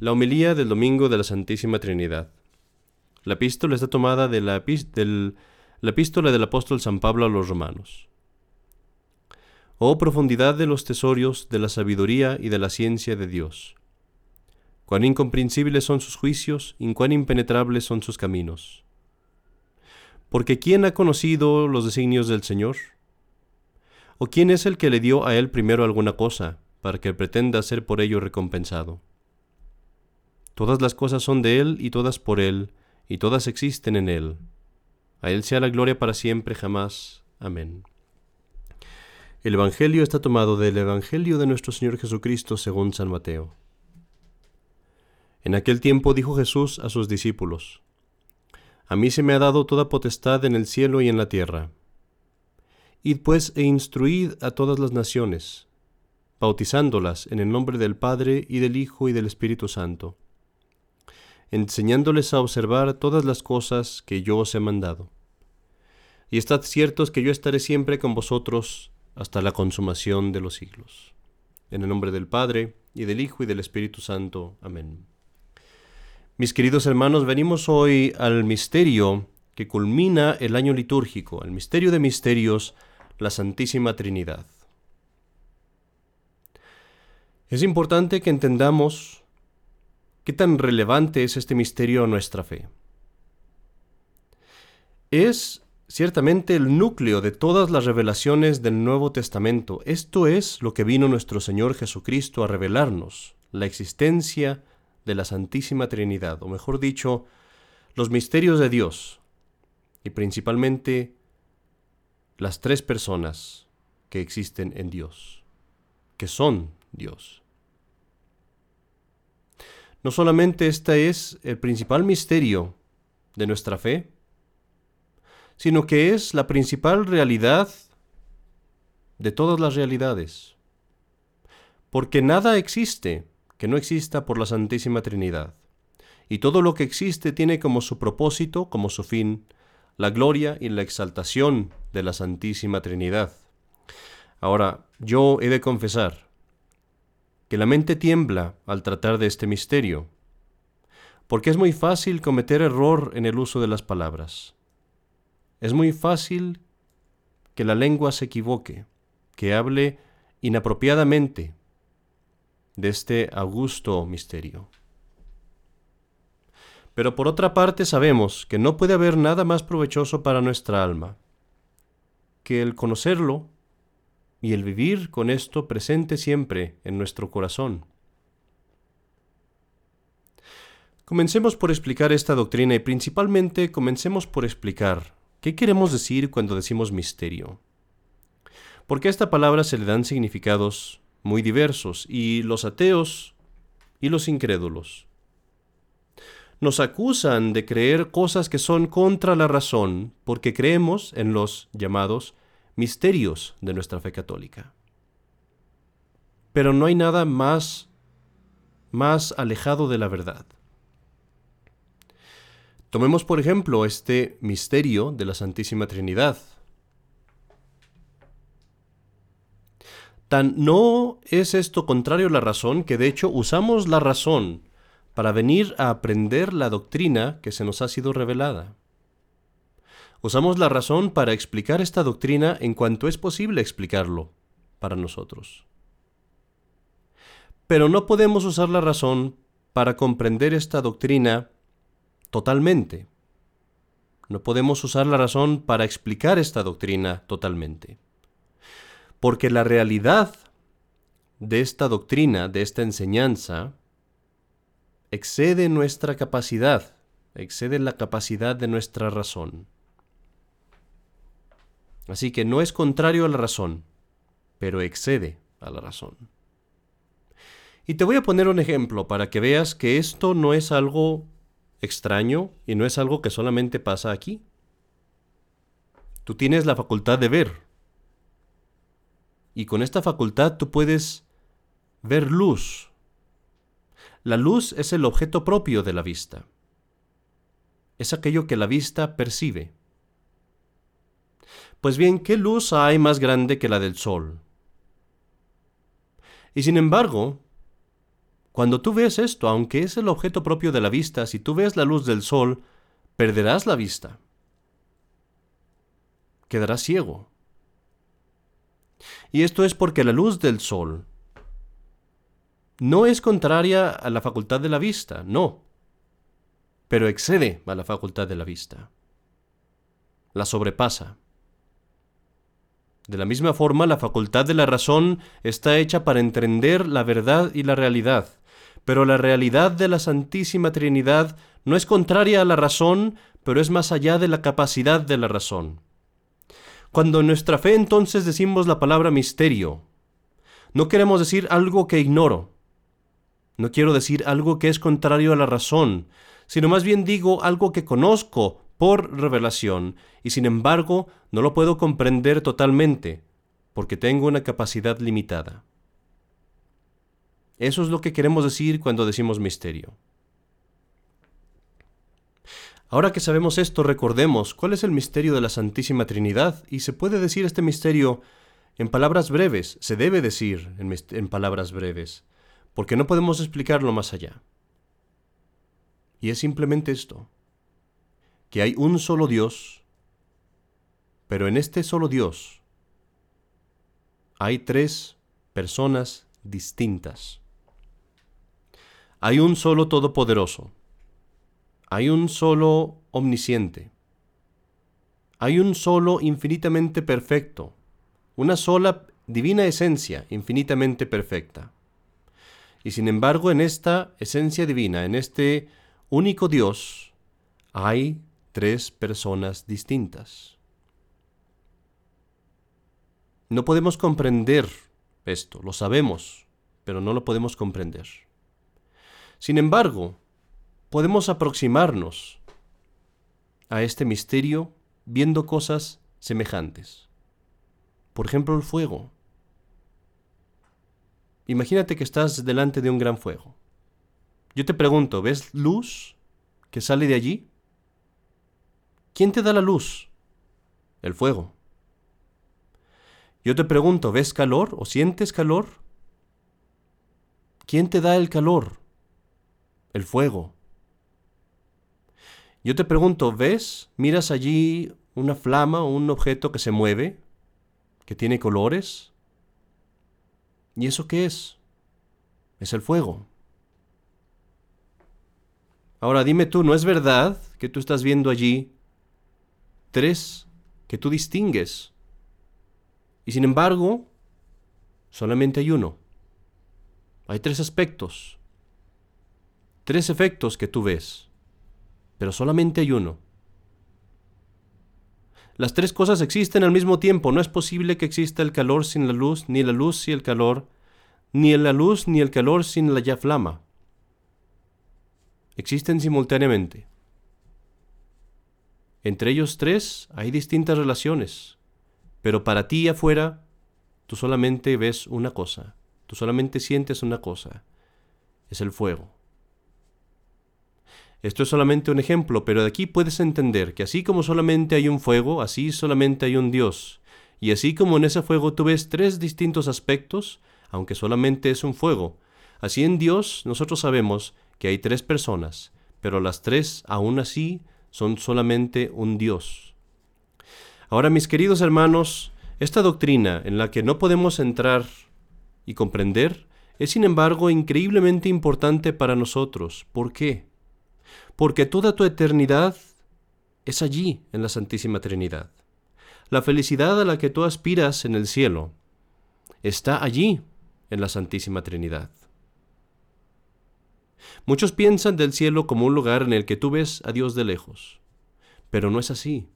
La homilía del domingo de la Santísima Trinidad. La epístola está tomada de la, del, la epístola del apóstol San Pablo a los romanos. Oh profundidad de los tesorios de la sabiduría y de la ciencia de Dios. Cuán incomprensibles son sus juicios y cuán impenetrables son sus caminos. Porque ¿quién ha conocido los designios del Señor? ¿O quién es el que le dio a él primero alguna cosa, para que pretenda ser por ello recompensado? Todas las cosas son de Él y todas por Él, y todas existen en Él. A Él sea la gloria para siempre, jamás. Amén. El Evangelio está tomado del Evangelio de nuestro Señor Jesucristo según San Mateo. En aquel tiempo dijo Jesús a sus discípulos, A mí se me ha dado toda potestad en el cielo y en la tierra. Id pues e instruid a todas las naciones, bautizándolas en el nombre del Padre y del Hijo y del Espíritu Santo enseñándoles a observar todas las cosas que yo os he mandado. Y estad ciertos que yo estaré siempre con vosotros hasta la consumación de los siglos. En el nombre del Padre, y del Hijo, y del Espíritu Santo. Amén. Mis queridos hermanos, venimos hoy al misterio que culmina el año litúrgico, al misterio de misterios, la Santísima Trinidad. Es importante que entendamos ¿Qué tan relevante es este misterio a nuestra fe? Es ciertamente el núcleo de todas las revelaciones del Nuevo Testamento. Esto es lo que vino nuestro Señor Jesucristo a revelarnos, la existencia de la Santísima Trinidad, o mejor dicho, los misterios de Dios, y principalmente las tres personas que existen en Dios, que son Dios. No solamente este es el principal misterio de nuestra fe, sino que es la principal realidad de todas las realidades. Porque nada existe que no exista por la Santísima Trinidad. Y todo lo que existe tiene como su propósito, como su fin, la gloria y la exaltación de la Santísima Trinidad. Ahora, yo he de confesar que la mente tiembla al tratar de este misterio, porque es muy fácil cometer error en el uso de las palabras. Es muy fácil que la lengua se equivoque, que hable inapropiadamente de este augusto misterio. Pero por otra parte sabemos que no puede haber nada más provechoso para nuestra alma que el conocerlo y el vivir con esto presente siempre en nuestro corazón. Comencemos por explicar esta doctrina y principalmente comencemos por explicar qué queremos decir cuando decimos misterio. Porque a esta palabra se le dan significados muy diversos y los ateos y los incrédulos nos acusan de creer cosas que son contra la razón porque creemos en los llamados misterios de nuestra fe católica. Pero no hay nada más más alejado de la verdad. Tomemos por ejemplo este misterio de la Santísima Trinidad. Tan no es esto contrario a la razón que de hecho usamos la razón para venir a aprender la doctrina que se nos ha sido revelada. Usamos la razón para explicar esta doctrina en cuanto es posible explicarlo para nosotros. Pero no podemos usar la razón para comprender esta doctrina totalmente. No podemos usar la razón para explicar esta doctrina totalmente. Porque la realidad de esta doctrina, de esta enseñanza, excede nuestra capacidad, excede la capacidad de nuestra razón. Así que no es contrario a la razón, pero excede a la razón. Y te voy a poner un ejemplo para que veas que esto no es algo extraño y no es algo que solamente pasa aquí. Tú tienes la facultad de ver. Y con esta facultad tú puedes ver luz. La luz es el objeto propio de la vista. Es aquello que la vista percibe. Pues bien, ¿qué luz hay más grande que la del sol? Y sin embargo, Cuando tú ves esto, aunque es el objeto propio de la vista, si tú ves la luz del sol, perderás la vista. Quedarás ciego. Y esto es porque la luz del sol no es contraria a la facultad de la vista, no, pero excede a la facultad de la vista. La sobrepasa. De la misma forma, la facultad de la razón está hecha para entender la verdad y la realidad, pero la realidad de la Santísima Trinidad no es contraria a la razón, pero es más allá de la capacidad de la razón. Cuando en nuestra fe entonces decimos la palabra misterio, no queremos decir algo que ignoro, no quiero decir algo que es contrario a la razón, sino más bien digo algo que conozco por revelación y sin embargo no lo puedo comprender totalmente, porque tengo una capacidad limitada. Eso es lo que queremos decir cuando decimos misterio. Ahora que sabemos esto, recordemos cuál es el misterio de la Santísima Trinidad y se puede decir este misterio en palabras breves, se debe decir en, palabras breves, porque no podemos explicarlo más allá. Y es simplemente esto, que hay un solo Dios, pero en este solo Dios hay tres personas distintas. Hay un solo Todopoderoso, hay un solo omnisciente. Hay un solo infinitamente perfecto. Una sola divina esencia infinitamente perfecta. Y sin embargo, en esta esencia divina, en este único Dios, hay tres personas distintas. No podemos comprender esto, lo sabemos, pero no lo podemos comprender. Sin embargo, podemos aproximarnos a este misterio viendo cosas semejantes. Por ejemplo, el fuego. Imagínate que estás delante de un gran fuego. Yo te pregunto, ¿ves luz que sale de allí? ¿Quién te da la luz? El fuego. Yo te pregunto, ¿ves calor o sientes calor? ¿Quién te da el calor? El fuego. Yo te pregunto, ¿ves? ¿Miras allí una flama o un objeto que se mueve? ¿Que tiene colores? ¿Y eso qué es? Es el fuego. Ahora dime tú, ¿no es verdad que tú estás viendo allí tres que tú distingues? Y sin embargo, solamente hay uno. Hay tres aspectos, tres efectos que tú ves pero solamente hay uno. Las tres cosas existen al mismo tiempo. No es posible que exista el calor sin la luz, ni la luz sin el calor, ni la luz ni el calor sin la ya flama. Existen simultáneamente. Entre ellos tres hay distintas relaciones, pero para ti afuera tú solamente ves una cosa, tú solamente sientes una cosa, es el fuego. Esto es solamente un ejemplo, pero de aquí puedes entender que así como solamente hay un fuego, así solamente hay un Dios. Y así como en ese fuego tú ves tres distintos aspectos, aunque solamente es un fuego, así en Dios nosotros sabemos que hay tres personas, pero las tres aún así son solamente un Dios. Ahora, mis queridos hermanos, esta doctrina en la que no podemos entrar y comprender es sin embargo increíblemente importante para nosotros. ¿Por qué? porque toda tu eternidad es allí, en la Santísima Trinidad. La felicidad a la que tú aspiras en el cielo está allí, en la Santísima Trinidad. Muchos piensan del cielo como un lugar en el que tú ves a Dios de lejos, pero no es así.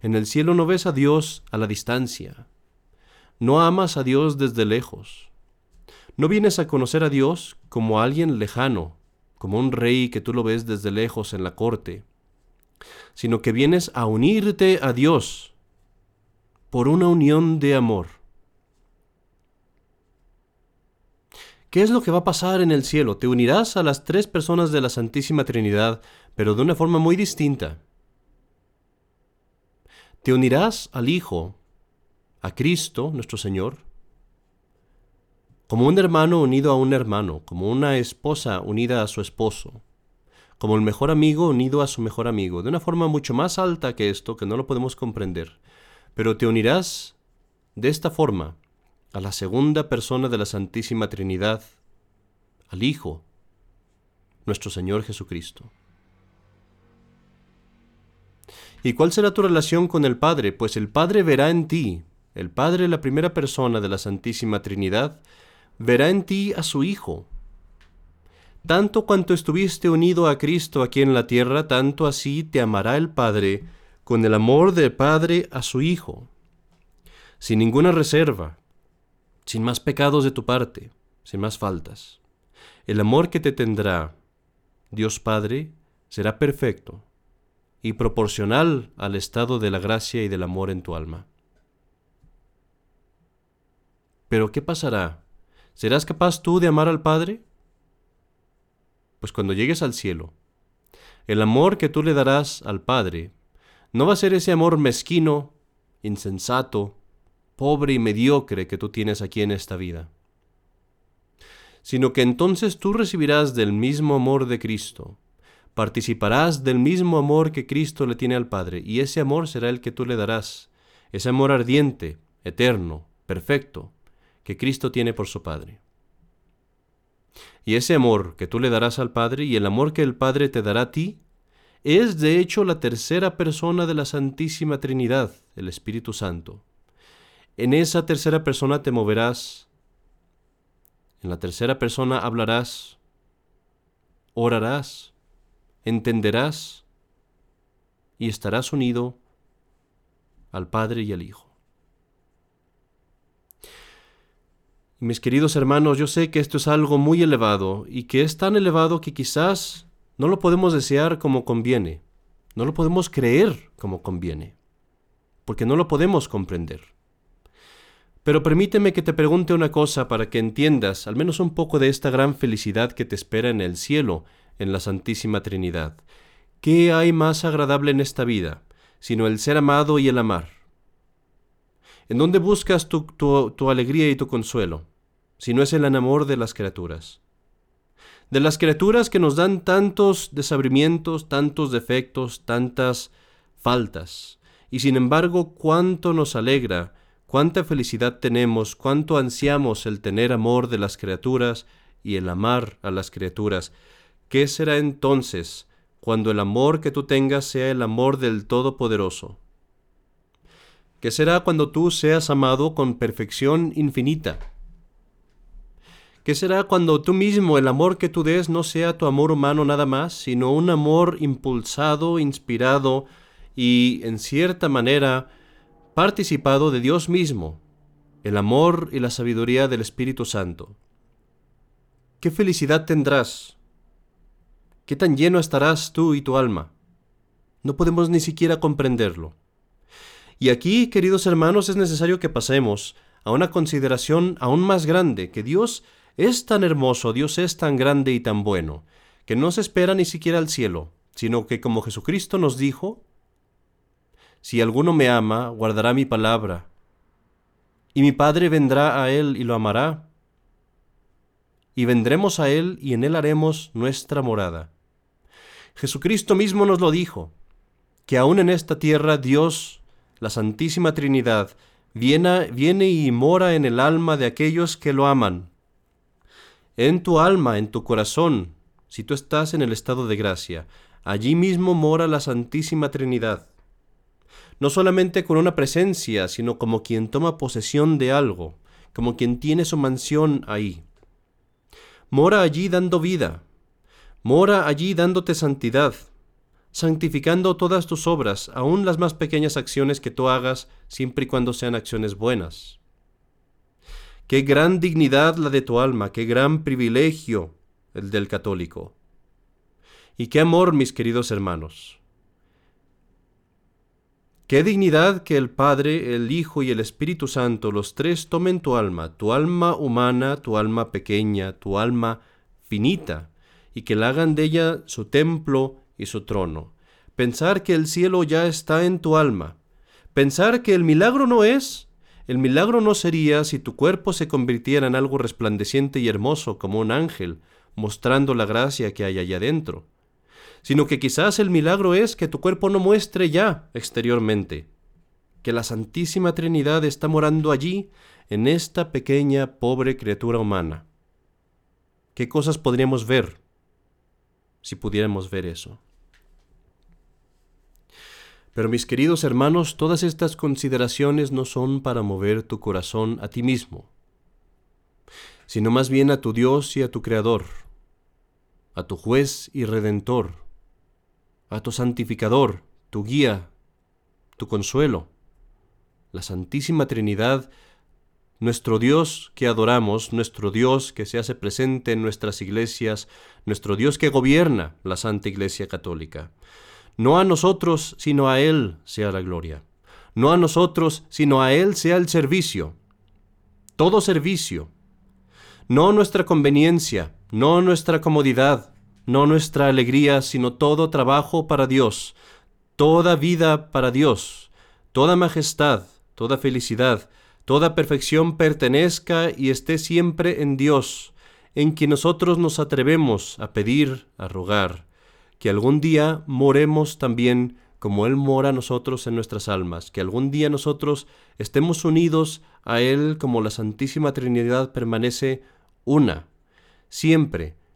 En el cielo no ves a Dios a la distancia, no amas a Dios desde lejos, no vienes a conocer a Dios como a alguien lejano, como un rey que tú lo ves desde lejos en la corte, sino que vienes a unirte a Dios por una unión de amor. ¿Qué es lo que va a pasar en el cielo? Te unirás a las tres personas de la Santísima Trinidad, pero de una forma muy distinta. Te unirás al Hijo, a Cristo, nuestro Señor, como un hermano unido a un hermano, como una esposa unida a su esposo, como el mejor amigo unido a su mejor amigo, de una forma mucho más alta que esto, que no lo podemos comprender. Pero te unirás de esta forma a la segunda persona de la Santísima Trinidad, al Hijo, nuestro Señor Jesucristo. ¿Y cuál será tu relación con el Padre? Pues el Padre verá en ti, el Padre, la primera persona de la Santísima Trinidad, verá en ti a su Hijo. Tanto cuanto estuviste unido a Cristo aquí en la tierra, tanto así te amará el Padre con el amor del Padre a su Hijo, sin ninguna reserva, sin más pecados de tu parte, sin más faltas. El amor que te tendrá Dios Padre será perfecto y proporcional al estado de la gracia y del amor en tu alma. Pero ¿qué pasará ¿Serás capaz tú de amar al Padre? Pues cuando llegues al cielo, el amor que tú le darás al Padre no va a ser ese amor mezquino, insensato, pobre y mediocre que tú tienes aquí en esta vida, sino que entonces tú recibirás del mismo amor de Cristo, participarás del mismo amor que Cristo le tiene al Padre, y ese amor será el que tú le darás, ese amor ardiente, eterno, perfecto, que Cristo tiene por su Padre. Y ese amor que tú le darás al Padre y el amor que el Padre te dará a ti, es de hecho la tercera persona de la Santísima Trinidad, el Espíritu Santo. En esa tercera persona te moverás, en la tercera persona hablarás, orarás, entenderás. Y estarás unido al Padre y al Hijo. Mis queridos hermanos, yo sé que esto es algo muy elevado y que es tan elevado que quizás no lo podemos desear como conviene, no lo podemos creer como conviene, porque no lo podemos comprender. Pero permíteme que te pregunte una cosa para que entiendas al menos un poco de esta gran felicidad que te espera en el cielo, en la Santísima Trinidad. ¿Qué hay más agradable en esta vida, sino el ser amado y el amar? ¿En dónde buscas tu, tu alegría y tu consuelo? si no es el amor de las criaturas. De las criaturas que nos dan tantos desabrimientos, tantos defectos, tantas faltas. Y sin embargo, cuánto nos alegra, cuánta felicidad tenemos, cuánto ansiamos el tener amor de las criaturas y el amar a las criaturas. ¿Qué será entonces cuando el amor que tú tengas sea el amor del Todopoderoso? ¿Qué será cuando tú seas amado con perfección infinita? ¿Qué será cuando tú mismo el amor que tú des no sea tu amor humano nada más, sino un amor impulsado, inspirado y, en cierta manera, participado de Dios mismo, el amor y la sabiduría del Espíritu Santo? ¿Qué felicidad tendrás? ¿Qué tan lleno estarás tú y tu alma? No podemos ni siquiera comprenderlo. Y aquí, queridos hermanos, es necesario que pasemos a una consideración aún más grande, que Dios es tan hermoso, Dios es tan grande y tan bueno, que no se espera ni siquiera al cielo, sino que como Jesucristo nos dijo, si alguno me ama, guardará mi palabra, y mi Padre vendrá a él y lo amará, y vendremos a él y en él haremos nuestra morada. Jesucristo mismo nos lo dijo, que aún en esta tierra Dios, la Santísima Trinidad, viene, viene y mora en el alma de aquellos que lo aman en tu alma, en tu corazón, si tú estás en el estado de gracia. Allí mismo mora la Santísima Trinidad. No solamente con una presencia, sino como quien toma posesión de algo, como quien tiene su mansión ahí. Mora allí dando vida, mora allí dándote santidad, santificando todas tus obras, aun las más pequeñas acciones que tú hagas, siempre y cuando sean acciones buenas. Qué gran dignidad la de tu alma, qué gran privilegio el del católico. Y qué amor, mis queridos hermanos. Qué dignidad que el Padre, el Hijo y el Espíritu Santo, los tres, tomen tu alma, tu alma humana, tu alma pequeña, tu alma finita, y que la hagan de ella su templo y su trono. Pensar que el cielo ya está en tu alma. Pensar que el milagro no es el milagro no sería si tu cuerpo se convirtiera en algo resplandeciente y hermoso como un ángel, mostrando la gracia que hay allá adentro, sino que quizás el milagro es que tu cuerpo no muestre ya exteriormente, que la Santísima Trinidad está morando allí, en esta pequeña, pobre criatura humana. ¿Qué cosas podríamos ver si pudiéramos ver eso? Pero mis queridos hermanos, todas estas consideraciones no son para mover tu corazón a ti mismo, sino más bien a tu Dios y a tu Creador, a tu juez y redentor, a tu santificador, tu guía, tu consuelo, la Santísima Trinidad, nuestro Dios que adoramos, nuestro Dios que se hace presente en nuestras iglesias, nuestro Dios que gobierna la Santa Iglesia Católica. No a nosotros, sino a Él sea la gloria. No a nosotros, sino a Él sea el servicio. Todo servicio. No nuestra conveniencia, no nuestra comodidad, no nuestra alegría, sino todo trabajo para Dios, toda vida para Dios, toda majestad, toda felicidad, toda perfección pertenezca y esté siempre en Dios, en quien nosotros nos atrevemos a pedir, a rogar que algún día moremos también como Él mora nosotros en nuestras almas, que algún día nosotros estemos unidos a Él como la Santísima Trinidad permanece una, siempre